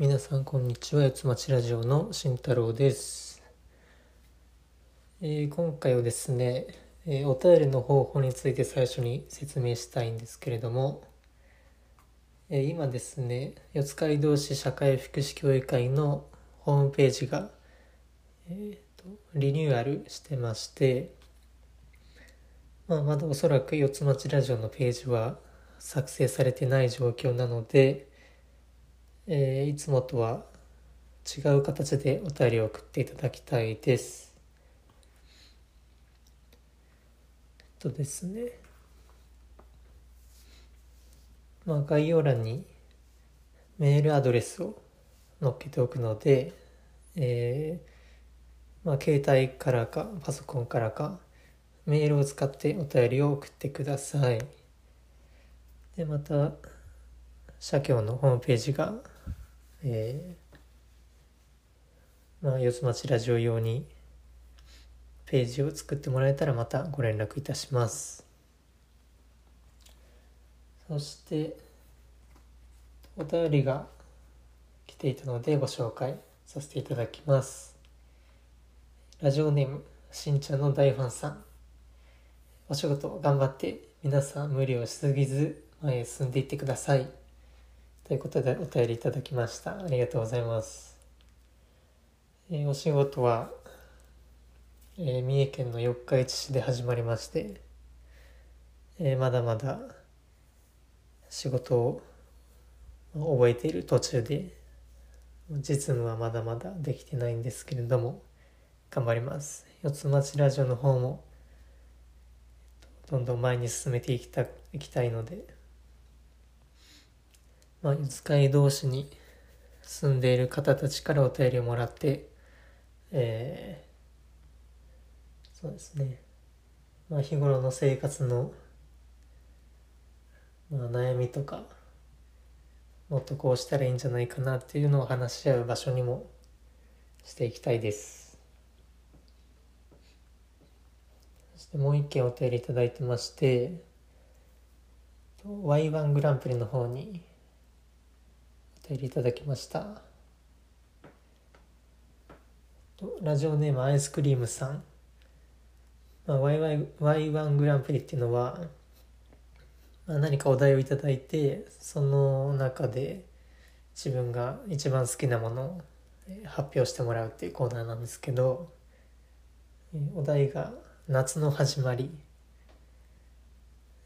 皆さんこんにちは四つ町ラジオの慎太郎です、えー今回はですね、えーお便りの方法について最初に説明したいんですけれども、えー今ですね四街道市社会福祉協議会のホームページが、えーとリニューアルしてまして、まあ、まだおそらく四つ町ラジオのページは作成されてない状況なので、えーいつもとは違う形でお便りを送っていただきたいです。えっとですね。まあ概要欄にメールアドレスを載っけておくので、えーまあ携帯からかパソコンからかメールを使ってお便りを送ってください。で、また、社協のホームページが、えーまあ、四つ町ラジオ用にページを作ってもらえたらまたご連絡いたします。そして、お便りが来ていたのでご紹介させていただきます。ラジオネーム、しんちゃんの大ファンさん。お仕事頑張って皆さん無理をしすぎず前へ進んでいってください。ということでお便りいただきました。ありがとうございます。えーお仕事は、えー三重県の四日市市で始まりまして、えーまだまだ仕事を覚えている途中で、実務はまだまだできてないんですけれども、頑張ります。四つ町ラジオの方も、どんどん前に進めていきたいきたいので、まあ、四街道市に住んでいる方たちからお便りをもらって、えーそうですね、まあ、日頃の生活の、まあ、悩みとか、もっとこうしたらいいんじゃないかなっていうのを話し合う場所にもしていきたいです。そしてもう一件お便りいただいてまして、Y1 グランプリの方に便りいただきました。ラジオネームアイスクリームさん。まあ、Y1, グランプリっていうのは、まあ、何かお題をいただいて、その中で自分が一番好きなものを発表してもらうっていうコーナーなんですけど、お題が夏の始まり。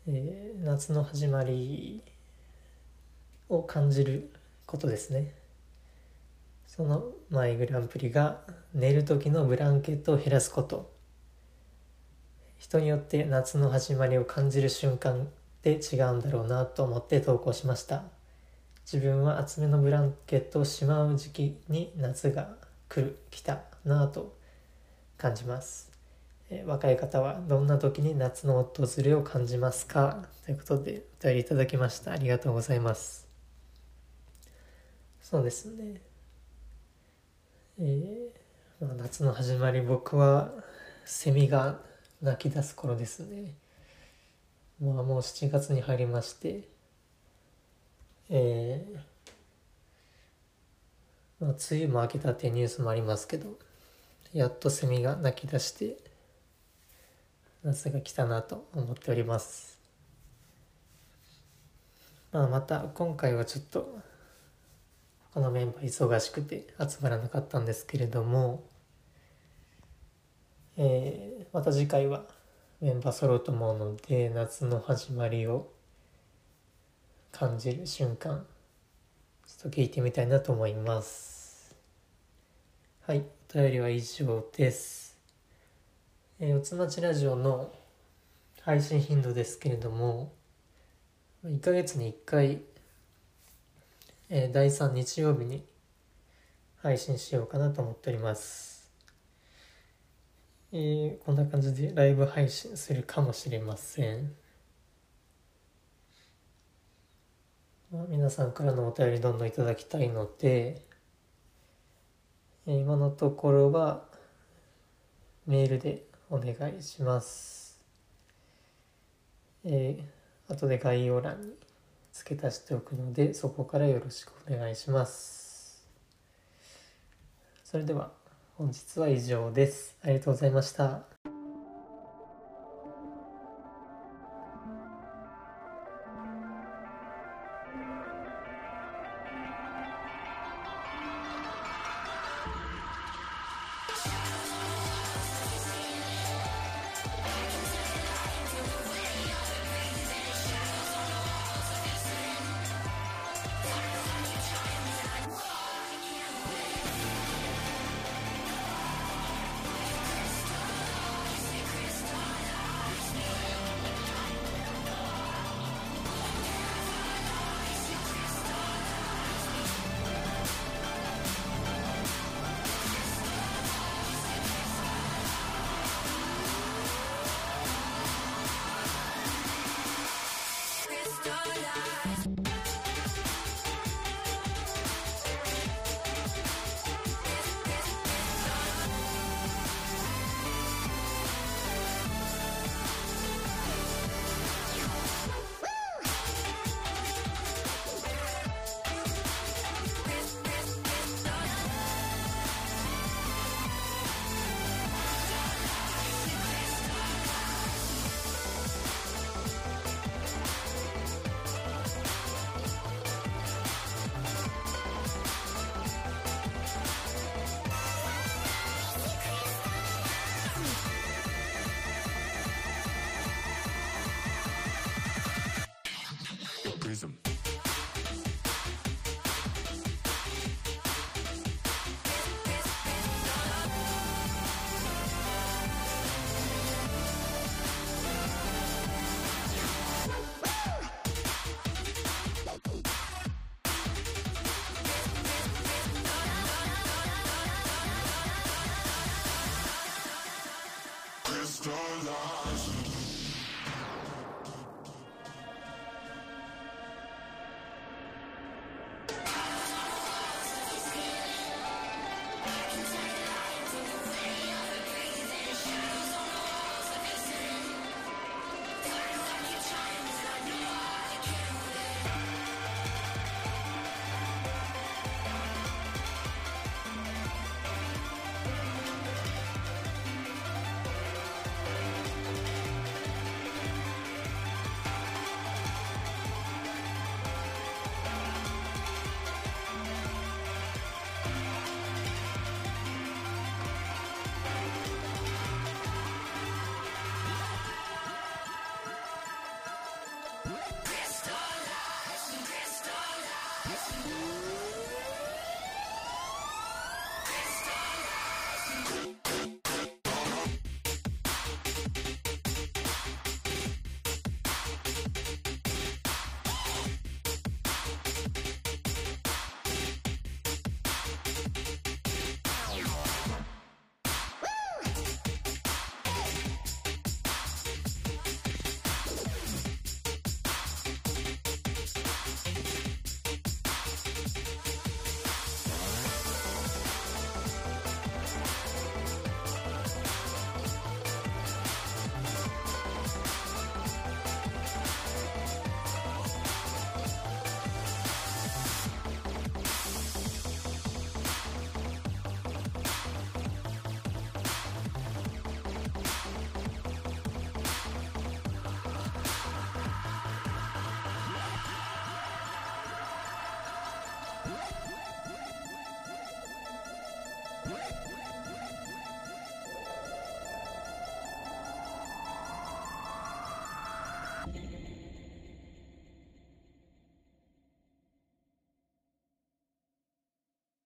えー夏の始まりを感じることですね。そのマイグランプリが寝る時のブランケットを減らすこと。人によって夏の始まりを感じる瞬間って違うんだろうなと思って投稿しました。自分は厚めのブランケットをしまう時期に夏が来る来たなぁと感じます。え若い方はどんな時に夏の訪れを感じますか？ということでお便りいただきました。ありがとうございます。そうですねえーまあ、夏の始まり僕はセミが鳴き出す頃ですねまあもう7月に入りましてえーまあ、梅雨も明けたってニュースもありますけどやっとセミが鳴き出して夏が来たなと思っております。まあまた今回はちょっと他のメンバー忙しくて集まらなかったんですけれども、えーまた次回はメンバー揃うと思うので夏の始まりを感じる瞬間ちょっと聞いてみたいなと思います。はい、お便りは以上です。えー、四つ町ラジオの配信頻度ですけれども1ヶ月に1回、えー第3日曜日に配信しようかなと思っております、えーこんな感じでライブ配信するかもしれません、まあ、皆さんからのお便りどんどんいただきたいので、えー今のところはメールでお願いします。えー、後で概要欄に付け足しておくのでそこからよろしくお願いします。それでは本日は以上です。ありがとうございました。Yeah!